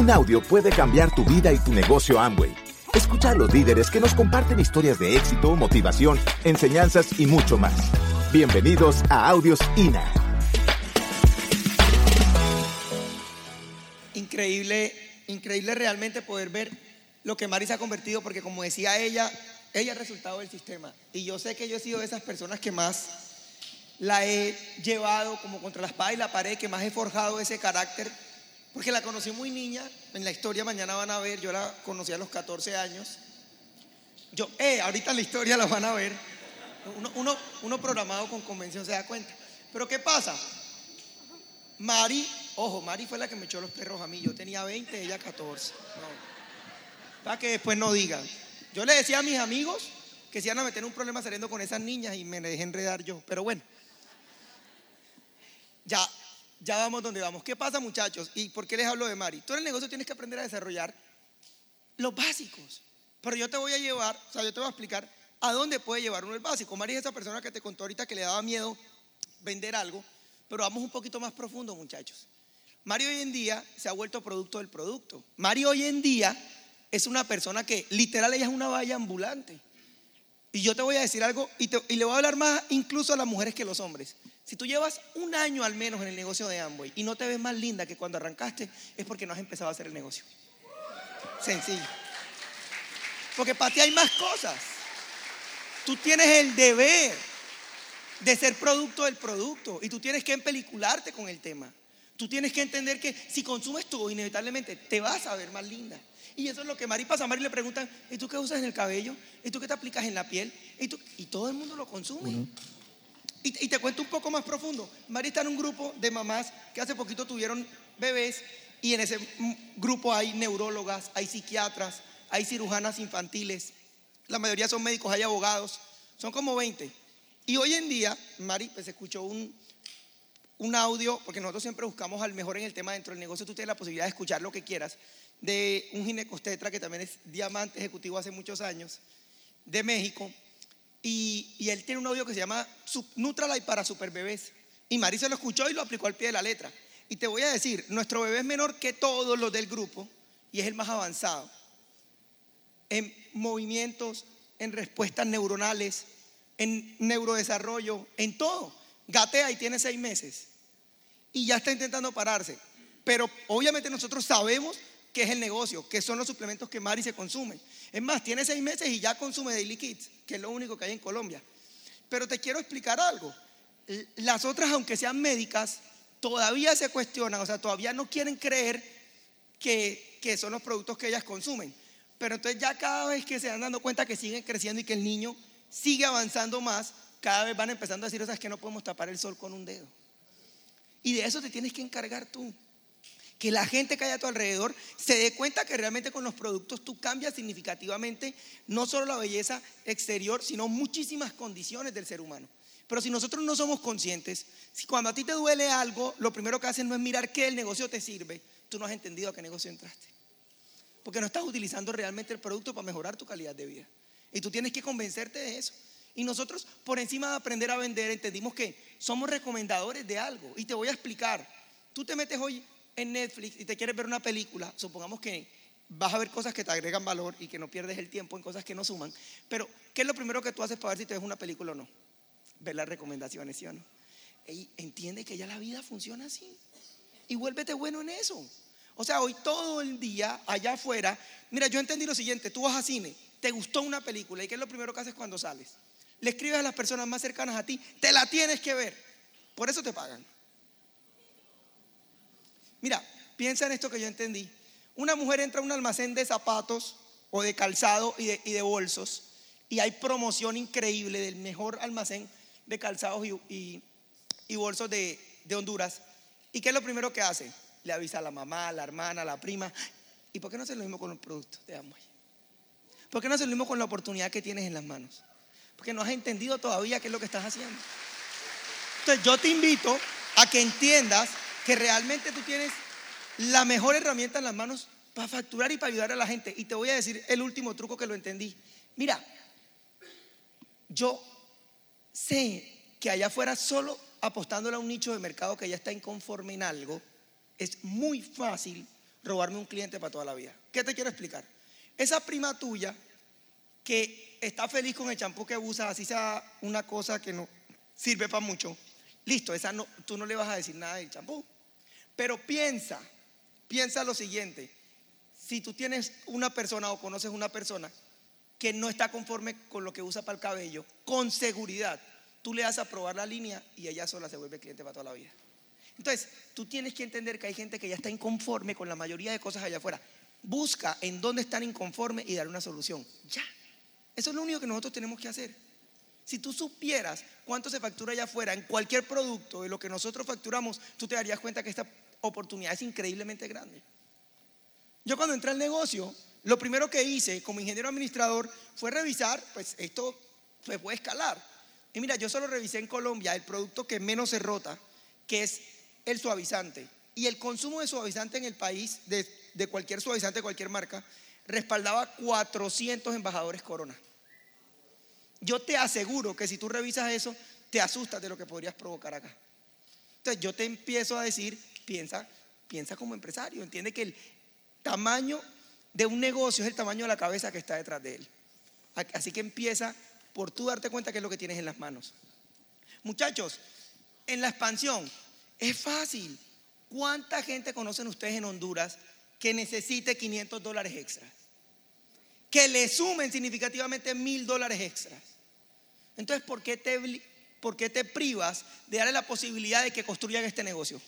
Un audio puede cambiar tu vida y tu negocio Amway. Escucha a los líderes que nos comparten historias de éxito, motivación, enseñanzas y mucho más. Bienvenidos a Audios INA. Increíble, increíble realmente poder ver lo que Mari se ha convertido, porque como decía ella, ella es resultado del sistema. Y yo sé que yo he sido de esas personas que más la he llevado como contra la espada y la pared, que más he forjado ese carácter, porque la conocí muy niña, en la historia mañana van a ver, yo la conocí a los 14 años. Yo, eh, ahorita en la historia la van a ver. Uno, uno, uno programado con convención se da cuenta. Pero ¿qué pasa? Mari, ojo, Mari fue la que me echó los perros a mí. Yo tenía 20, ella 14. Para que después no digan. Yo le decía a mis amigos que se iban a meter un problema saliendo con esas niñas y me dejé enredar yo. Pero bueno, ya, ya vamos donde vamos. ¿Qué pasa, muchachos? ¿Y por qué les hablo de Mari? Tú en el negocio tienes que aprender a desarrollar los básicos. Pero yo te voy a llevar, o sea, yo te voy a explicar a dónde puede llevar uno el básico. Mari es esa persona que te contó ahorita que le daba miedo vender algo, pero vamos un poquito más profundo, muchachos. Mari hoy en día se ha vuelto producto del producto. Mari hoy en día es una persona que literal ella es una valla ambulante. Y yo te voy a decir algo y, le voy a hablar más incluso a las mujeres que a los hombres. Si tú llevas un año al menos en el negocio de Amway y no te ves más linda que cuando arrancaste, es porque no has empezado a hacer el negocio. Sencillo. Porque para ti hay más cosas. Tú tienes el deber de ser producto del producto y tú tienes que empelicularte con el tema. Tú tienes que entender que si consumes tú, inevitablemente te vas a ver más linda. Y eso es lo que Mari pasa. A le preguntan, ¿y tú qué usas en el cabello? ¿Y tú qué te aplicas en la piel? ¿Y, tú? y todo el mundo lo consume. Y, te cuento un poco más profundo. Mari está en un grupo de mamás que hace poquito tuvieron bebés y en ese grupo hay neurólogas, hay psiquiatras, hay cirujanas infantiles. La mayoría son médicos, hay abogados. Son como 20. Y hoy en día, Mari, pues escuchó un, un audio, porque nosotros siempre buscamos al mejor en el tema dentro del negocio, tú tienes la posibilidad de escuchar lo que quieras de un ginecostetra que también es diamante ejecutivo hace muchos años, de México. Y, él tiene un audio que se llama Nutralight para super bebés. Y Mari se lo escuchó y lo aplicó al pie de la letra. Y te voy a decir, nuestro bebé es menor que todos los del grupo y es el más avanzado. En movimientos, en respuestas neuronales, en neurodesarrollo, en todo. Gatea y tiene seis meses. Y ya está intentando pararse. Pero obviamente nosotros sabemos que es el negocio, que son los suplementos que Mari se consume. Es más, tiene seis meses y ya consume Daily Kids, que es lo único que hay en Colombia. Pero te quiero explicar algo. Las otras, aunque sean médicas, todavía se cuestionan, o sea, todavía no quieren creer que, que son los productos que ellas consumen. Pero entonces ya cada vez que se van dando cuenta que siguen creciendo y que el niño sigue avanzando más, cada vez van empezando a decir, o sea, es que no podemos tapar el sol con un dedo. Y de eso te tienes que encargar tú que la gente que hay a tu alrededor se dé cuenta que realmente con los productos tú cambias significativamente no solo la belleza exterior, sino muchísimas condiciones del ser humano. Pero si nosotros no somos conscientes, si cuando a ti te duele algo, lo primero que hacen no es mirar qué el negocio te sirve, tú no has entendido a qué negocio entraste. Porque no estás utilizando realmente el producto para mejorar tu calidad de vida. Y tú tienes que convencerte de eso. Y nosotros, por encima de aprender a vender, entendimos que somos recomendadores de algo. Y te voy a explicar. Tú te metes hoy Netflix y te quieres ver una película, supongamos que vas a ver cosas que te agregan valor y que no pierdes el tiempo en cosas que no suman, pero ¿qué es lo primero que tú haces para ver si te ves una película o no? Ver las recomendaciones, ¿sí o no? Entiende que ya la vida funciona así. Y vuélvete bueno en eso. O sea, hoy todo el día allá afuera, mira, yo entendí lo siguiente, tú vas a cine, te gustó una película y ¿qué es lo primero que haces cuando sales? Le escribes a las personas más cercanas a ti, te la tienes que ver. Por eso te pagan. Mira, piensa en esto que yo entendí. Una mujer entra a un almacén de zapatos o de calzado y de, bolsos y hay promoción increíble del mejor almacén de calzados y, bolsos de, Honduras. ¿Y qué es lo primero que hace? Le avisa a la mamá, a la hermana, a la prima. ¿Y por qué no hace lo mismo con los productos de Amway? ¿Por qué no hace lo mismo con la oportunidad que tienes en las manos? Porque no has entendido todavía qué es lo que estás haciendo. Entonces yo te invito a que entiendas que realmente tú tienes la mejor herramienta en las manos para facturar y para ayudar a la gente. Y te voy a decir el último truco que lo entendí. Mira, yo sé que allá afuera solo apostándole a un nicho de mercado que ya está inconforme en algo, es muy fácil robarme un cliente para toda la vida. ¿Qué te quiero explicar? Esa prima tuya que está feliz con el champú que usa, así sea una cosa que no sirve para mucho, listo, esa no, tú no le vas a decir nada del champú. Pero piensa, piensa lo siguiente, si tú tienes una persona o conoces una persona que no está conforme con lo que usa para el cabello, con seguridad, tú le das a probar la línea y ella sola se vuelve cliente para toda la vida. Entonces, tú tienes que entender que hay gente que ya está inconforme con la mayoría de cosas allá afuera. Busca en dónde están inconformes y dar una solución. Ya. Eso es lo único que nosotros tenemos que hacer. Si tú supieras cuánto se factura allá afuera en cualquier producto de lo que nosotros facturamos, tú te darías cuenta que esta oportunidad es increíblemente grande. Yo cuando entré al negocio, lo primero que hice como ingeniero administrador fue revisar, pues esto se puede escalar. Y mira, yo solo revisé en Colombia el producto que menos se rota, que es el suavizante. Y el consumo de suavizante en el país, de, cualquier suavizante, de cualquier marca, respaldaba 400 embajadores Corona. Yo te aseguro que si tú revisas eso, te asustas de lo que podrías provocar acá. Entonces yo te empiezo a decir, piensa, piensa como empresario, entiende que el tamaño de un negocio es el tamaño de la cabeza que está detrás de él. Así que empieza por tú darte cuenta que es lo que tienes en las manos. Muchachos, en la expansión es fácil. ¿Cuánta gente conocen ustedes en Honduras que necesite 500 dólares extras? Que le sumen significativamente mil dólares extras. Entonces, ¿por qué, te, ¿por qué te privas de darle la posibilidad de que construyan este negocio?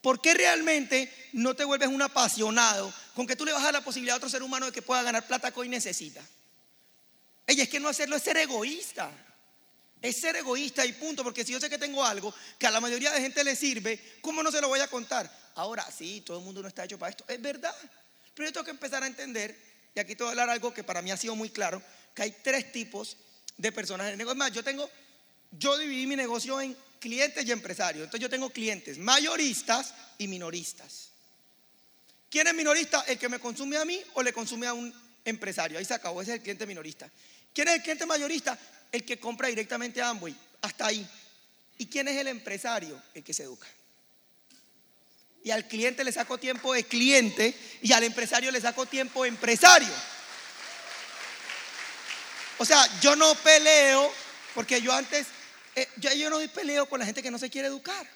¿Por qué realmente no te vuelves un apasionado con que tú le vas a dar la posibilidad a otro ser humano de que pueda ganar plata que hoy necesita? Ella es que no hacerlo es ser egoísta. Es ser egoísta y punto, porque si yo sé que tengo algo que a la mayoría de gente le sirve, ¿cómo no se lo voy a contar? Ahora, sí, todo el mundo no está hecho para esto, es verdad. Pero yo tengo que empezar a entender, y aquí te voy a hablar algo que para mí ha sido muy claro, que hay tres tipos de personas en negocio. Más, yo tengo, yo dividí mi negocio en clientes y empresarios. Entonces yo tengo clientes mayoristas y minoristas. ¿Quién es minorista? ¿El que me consume a mí o le consume a un empresario? Ahí se acabó, ese es el cliente minorista. ¿Quién es el cliente mayorista? El que compra directamente a Amway. Hasta ahí. ¿Y quién es el empresario? El que se educa. Y al cliente le saco tiempo de cliente y al empresario le saco tiempo de empresario. O sea, yo no peleo porque yo antes, eh, yo, yo no peleo con la gente que no se quiere educar.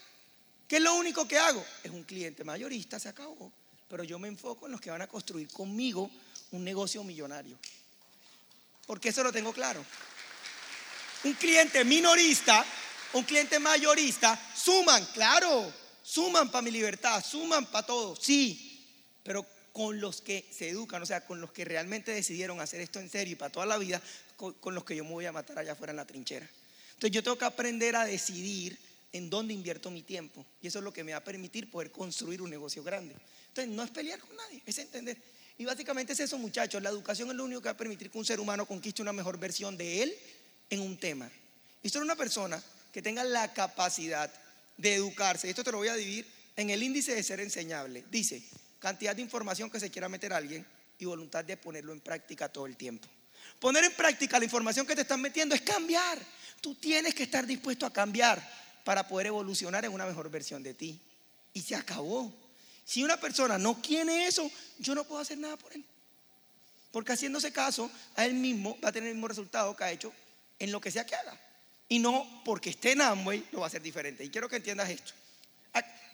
¿Qué es lo único que hago? Es un cliente mayorista, se acabó. Pero yo me enfoco en los que van a construir conmigo un negocio millonario. Porque eso lo tengo claro. Un cliente minorista, un cliente mayorista, suman, claro, suman para mi libertad, suman para todo, sí, pero con los que se educan, o sea, con los que realmente decidieron hacer esto en serio y para toda la vida, con, los que yo me voy a matar allá afuera en la trinchera. Entonces yo tengo que aprender a decidir en dónde invierto mi tiempo. Y eso es lo que me va a permitir poder construir un negocio grande. Entonces no es pelear con nadie, es entender. Y básicamente es eso, muchachos. La educación es lo único que va a permitir que un ser humano conquiste una mejor versión de él en un tema. Y solo una persona que tenga la capacidad de educarse, esto te lo voy a dividir en el índice de ser enseñable. Dice, cantidad de información que se quiera meter alguien y voluntad de ponerlo en práctica todo el tiempo. Poner en práctica la información que te están metiendo es cambiar. Tú tienes que estar dispuesto a cambiar para poder evolucionar en una mejor versión de ti. Y se acabó. Si una persona no quiere eso, yo no puedo hacer nada por él. Porque haciéndose caso, a él mismo va a tener el mismo resultado que ha hecho en lo que sea que haga. Y no porque esté en Amway lo va a hacer diferente. Y quiero que entiendas esto.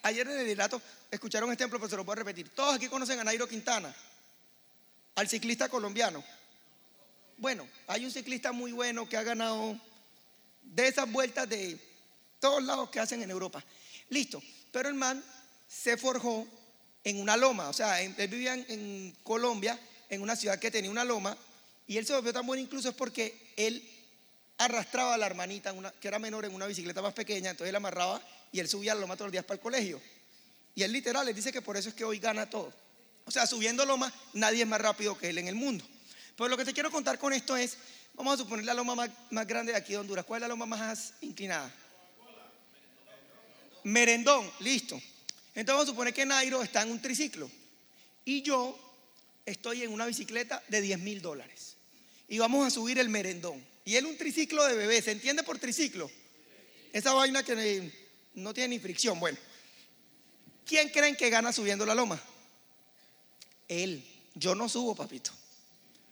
Ayer en el relato escucharon este ejemplo, pero se lo puedo repetir. Todos aquí conocen a Nairo Quintana, al ciclista colombiano. Bueno, hay un ciclista muy bueno que ha ganado de esas vueltas de todos lados que hacen en Europa. Listo. Pero el man se forjó en una loma. O sea, él vivía en, Colombia, en una ciudad que tenía una loma, y él se volvió tan bueno incluso es porque él arrastraba a la hermanita, que era menor, en una bicicleta más pequeña, entonces él amarraba y él subía la loma todos los días para el colegio. Y él literal les dice que por eso es que hoy gana todo. O sea, subiendo loma, nadie es más rápido que él en el mundo. Pero lo que te quiero contar con esto es, vamos a suponer la loma más, más grande de aquí de Honduras. ¿Cuál es la loma más inclinada? Merendón, listo. Entonces vamos a suponer que Nairo está en un triciclo y yo estoy en una bicicleta de 10 mil dólares y vamos a subir el merendón. Y él un triciclo de bebé, ¿se entiende por triciclo? Esa vaina que no tiene ni fricción. Bueno, ¿quién creen que gana subiendo la loma? Él. Yo no subo, papito.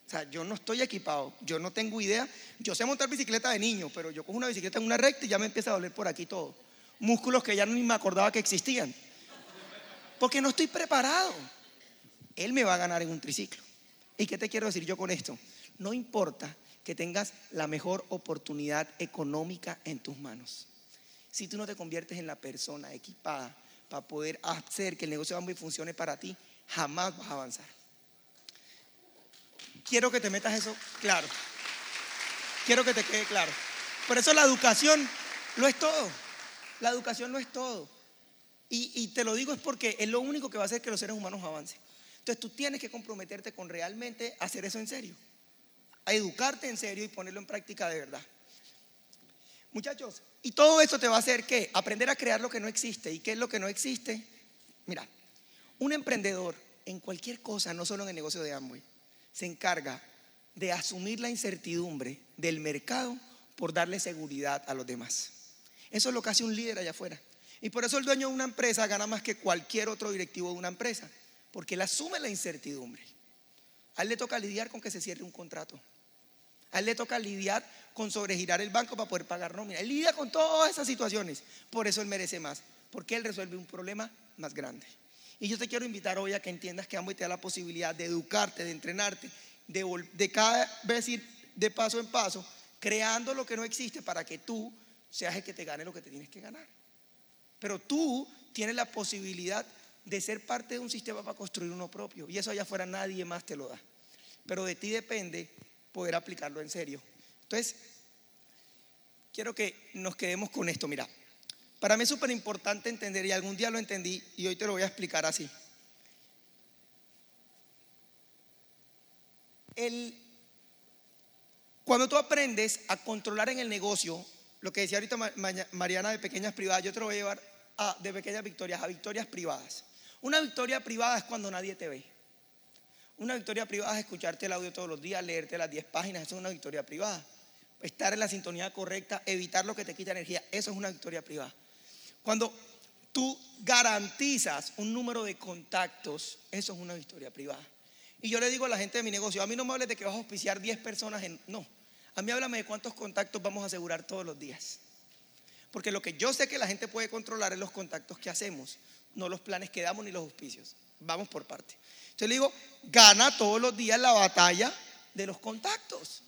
O sea, yo no estoy equipado, yo no tengo idea. Yo sé montar bicicleta de niño, pero yo cojo una bicicleta en una recta y ya me empieza a doler por aquí todo. Músculos que ya ni me acordaba que existían. Porque no estoy preparado. Él me va a ganar en un triciclo. ¿Y qué te quiero decir yo con esto? No importa que tengas la mejor oportunidad económica en tus manos. Si tú no te conviertes en la persona equipada para poder hacer que el negocio Amway funcione para ti, jamás vas a avanzar. Quiero que te metas eso claro. Quiero que te quede claro. Por eso la educación lo es todo. La educación no es todo. Y, y, te lo digo es porque es lo único que va a hacer que los seres humanos avancen. Entonces tú tienes que comprometerte con realmente hacer eso en serio. A educarte en serio y ponerlo en práctica de verdad. Muchachos, y todo esto te va a hacer que aprender a crear lo que no existe. ¿Y qué es lo que no existe? Mira, un emprendedor en cualquier cosa, no solo en el negocio de Amway, se encarga de asumir la incertidumbre del mercado por darle seguridad a los demás. Eso es lo que hace un líder allá afuera. Y por eso el dueño de una empresa gana más que cualquier otro directivo de una empresa, porque él asume la incertidumbre. A él le toca lidiar con que se cierre un contrato. A él le toca lidiar con sobregirar el banco para poder pagar nómina. Él lidia con todas esas situaciones. Por eso él merece más, porque él resuelve un problema más grande. Y yo te quiero invitar hoy a que entiendas que Amway te da la posibilidad de educarte, de entrenarte, de, de cada vez ir de paso en paso, creando lo que no existe para que tú seas el que te gane lo que te tienes que ganar. Pero tú tienes la posibilidad de ser parte de un sistema para construir uno propio. Y eso allá afuera nadie más te lo da. Pero de ti depende poder aplicarlo en serio. Entonces, quiero que nos quedemos con esto. Mira, para mí es súper importante entender, y algún día lo entendí, y hoy te lo voy a explicar así. El, cuando tú aprendes a controlar en el negocio, lo que decía ahorita Mariana de pequeñas privadas, yo te lo voy a llevar a, de pequeñas victorias a victorias privadas. Una victoria privada es cuando nadie te ve. Una victoria privada es escucharte el audio todos los días, leerte las 10 páginas, eso es una victoria privada. Estar en la sintonía correcta, evitar lo que te quita energía, eso es una victoria privada. Cuando tú garantizas un número de contactos, eso es una victoria privada. Y yo le digo a la gente de mi negocio, a mí no me hables de que vas a auspiciar 10 personas en... No, a mí háblame de cuántos contactos vamos a asegurar todos los días. Porque lo que yo sé que la gente puede controlar es los contactos que hacemos, no los planes que damos ni los auspicios. Vamos por parte. Entonces le digo, gana todos los días la batalla de los contactos.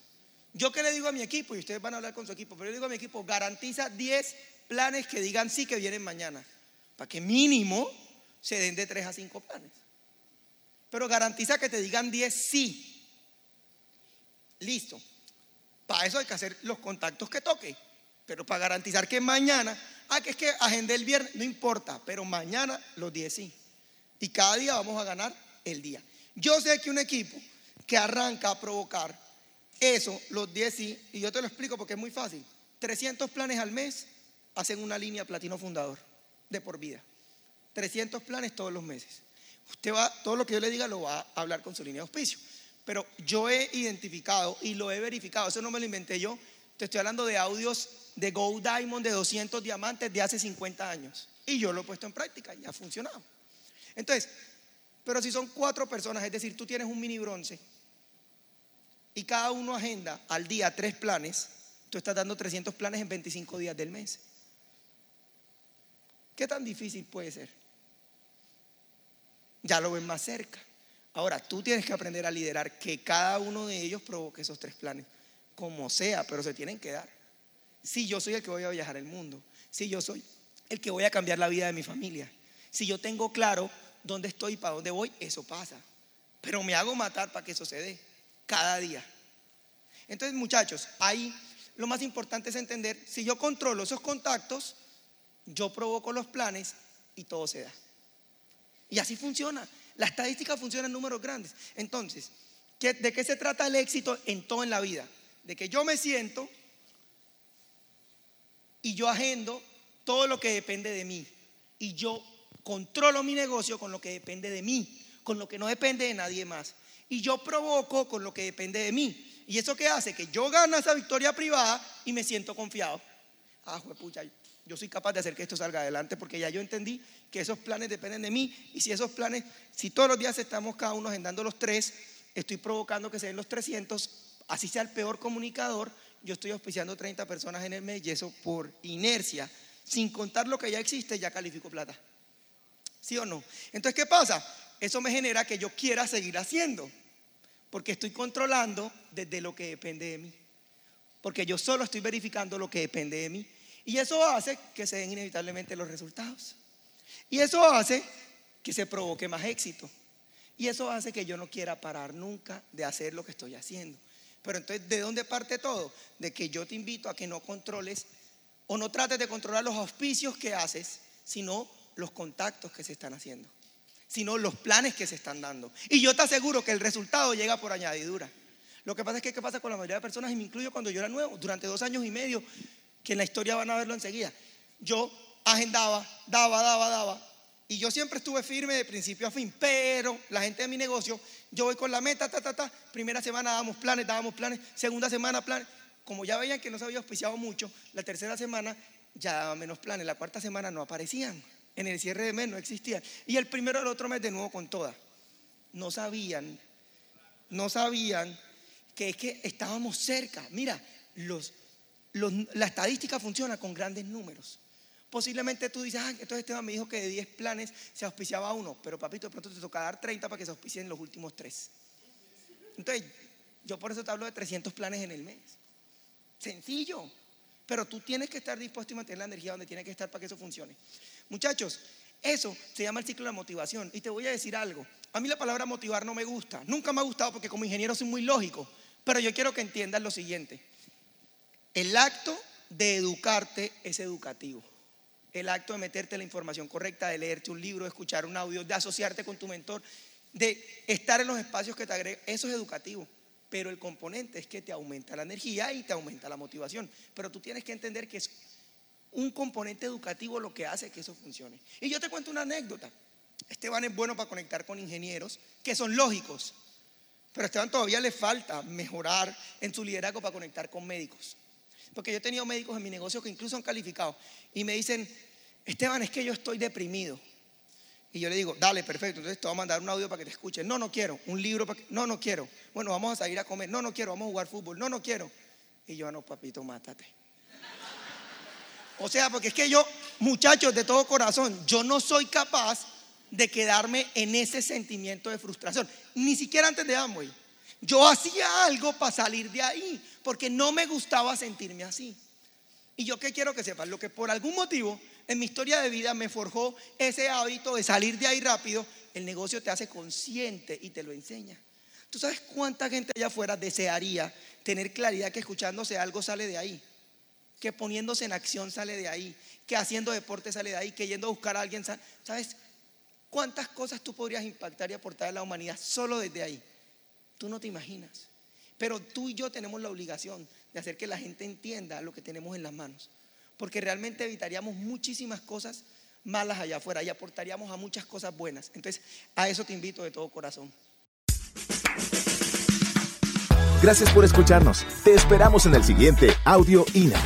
Yo que le digo a mi equipo, y ustedes van a hablar con su equipo, pero yo le digo a mi equipo, garantiza 10 planes que digan sí que vienen mañana, para que mínimo se den de 3 a 5 planes. Pero garantiza que te digan 10 sí. Listo. Para eso hay que hacer los contactos que toque. Pero para garantizar que mañana, ah, que es que agendé el viernes, no importa, pero mañana los 10 sí. Y cada día vamos a ganar el día. Yo sé que un equipo que arranca a provocar eso, los 10 sí, y yo te lo explico porque es muy fácil. 300 planes al mes, hacen una línea platino fundador de por vida. 300 planes todos los meses. Usted va, todo lo que yo le diga lo va a hablar con su línea de auspicio. Pero yo he identificado y lo he verificado, eso no me lo inventé yo. Te estoy hablando de audios de Gold Diamond de 200 diamantes de hace 50 años. Y yo lo he puesto en práctica y ha funcionado. Entonces, pero si son cuatro personas, es decir, tú tienes un mini bronce y cada uno agenda al día tres planes, tú estás dando 300 planes en 25 días del mes. ¿Qué tan difícil puede ser? Ya lo ven más cerca. Ahora, tú tienes que aprender a liderar que cada uno de ellos provoque esos tres planes, como sea, pero se tienen que dar. Si yo soy el que voy a viajar el mundo, si yo soy el que voy a cambiar la vida de mi familia, si yo tengo claro dónde estoy y para dónde voy, eso pasa. Pero me hago matar para que eso se dé cada día. Entonces, muchachos, ahí lo más importante es entender, si yo controlo esos contactos, yo provoco los planes y todo se da. Y así funciona. La estadística funciona en números grandes. Entonces, ¿de qué se trata el éxito en todo en la vida? De que yo me siento y yo agendo todo lo que depende de mí. Y yo controlo mi negocio con lo que depende de mí, con lo que no depende de nadie más. Y yo provoco con lo que depende de mí. ¿Y eso qué hace? Que yo gano esa victoria privada y me siento confiado. Ah, pucha, yo soy capaz de hacer que esto salga adelante porque ya yo entendí que esos planes dependen de mí y si esos planes, si todos los días estamos cada uno agendando los tres, estoy provocando que se den los 300, así sea el peor comunicador, yo estoy auspiciando 30 personas en el mes y eso por inercia, sin contar lo que ya existe, ya califico plata. ¿Sí o no? Entonces, ¿qué pasa? Eso me genera que yo quiera seguir haciendo, porque estoy controlando desde lo que depende de mí, porque yo solo estoy verificando lo que depende de mí. Y eso hace que se den inevitablemente los resultados. Y eso hace que se provoque más éxito. Y eso hace que yo no quiera parar nunca de hacer lo que estoy haciendo. Pero entonces, ¿de dónde parte todo? De que yo te invito a que no controles o no trates de controlar los auspicios que haces, sino los contactos que se están haciendo, sino los planes que se están dando. Y yo te aseguro que el resultado llega por añadidura. Lo que pasa es que, ¿qué pasa con la mayoría de personas? Y me incluyo cuando yo era nuevo, durante dos años y medio, que en la historia van a verlo enseguida. Yo agendaba, daba, daba, daba. Y yo siempre estuve firme de principio a fin, pero la gente de mi negocio, yo voy con la meta, ta, ta, ta. Primera semana dábamos planes, dábamos planes. Segunda semana planes. Como ya veían que no se había auspiciado mucho, la tercera semana ya daba menos planes. La cuarta semana no aparecían. En el cierre de mes no existían. Y el primero del otro mes de nuevo con todas. No sabían, no sabían que es que estábamos cerca. Mira, los la estadística funciona con grandes números. Posiblemente tú dices, ah, entonces Esteban me dijo que de 10 planes se auspiciaba uno, pero papito, de pronto te toca dar 30 para que se auspicien los últimos 3. Entonces, yo por eso te hablo de 300 planes en el mes. Sencillo, pero tú tienes que estar dispuesto y mantener la energía donde tiene que estar para que eso funcione. Muchachos, eso se llama el ciclo de motivación. Y te voy a decir algo. A mí la palabra motivar no me gusta. Nunca me ha gustado porque como ingeniero soy muy lógico. Pero yo quiero que entiendas lo siguiente. El acto de educarte es educativo. El acto de meterte la información correcta, de leerte un libro, de escuchar un audio, de asociarte con tu mentor, de estar en los espacios que te agregan, eso es educativo. Pero el componente es que te aumenta la energía y te aumenta la motivación. Pero tú tienes que entender que es un componente educativo lo que hace que eso funcione. Y yo te cuento una anécdota. Esteban es bueno para conectar con ingenieros que son lógicos, pero a Esteban todavía le falta mejorar en su liderazgo para conectar con médicos. Porque yo he tenido médicos en mi negocio que incluso han calificado y me dicen, Esteban, es que yo estoy deprimido. Y yo le digo, dale, perfecto, entonces te voy a mandar un audio para que te escuchen. No, no quiero. Un libro para que... No, no quiero. Bueno, vamos a salir a comer. No, no quiero. Vamos a jugar fútbol. No, no quiero. Y yo, ah, no, papito, mátate. O sea, porque es que yo, muchachos, de todo corazón, yo no soy capaz de quedarme en ese sentimiento de frustración. Ni siquiera antes de Amway. Yo hacía algo para salir de ahí, porque no me gustaba sentirme así. Y yo qué quiero que sepan, lo que por algún motivo en mi historia de vida me forjó ese hábito de salir de ahí rápido, el negocio te hace consciente y te lo enseña. ¿Tú sabes cuánta gente allá afuera desearía tener claridad que escuchándose algo sale de ahí? Que poniéndose en acción sale de ahí, que haciendo deporte sale de ahí, que yendo a buscar a alguien. ¿Sabes cuántas cosas tú podrías impactar y aportar a la humanidad solo desde ahí? Tú no te imaginas. Pero tú y yo tenemos la obligación de hacer que la gente entienda lo que tenemos en las manos. Porque realmente evitaríamos muchísimas cosas malas allá afuera y aportaríamos a muchas cosas buenas. Entonces, a eso te invito de todo corazón. Gracias por escucharnos. Te esperamos en el siguiente Audio INA.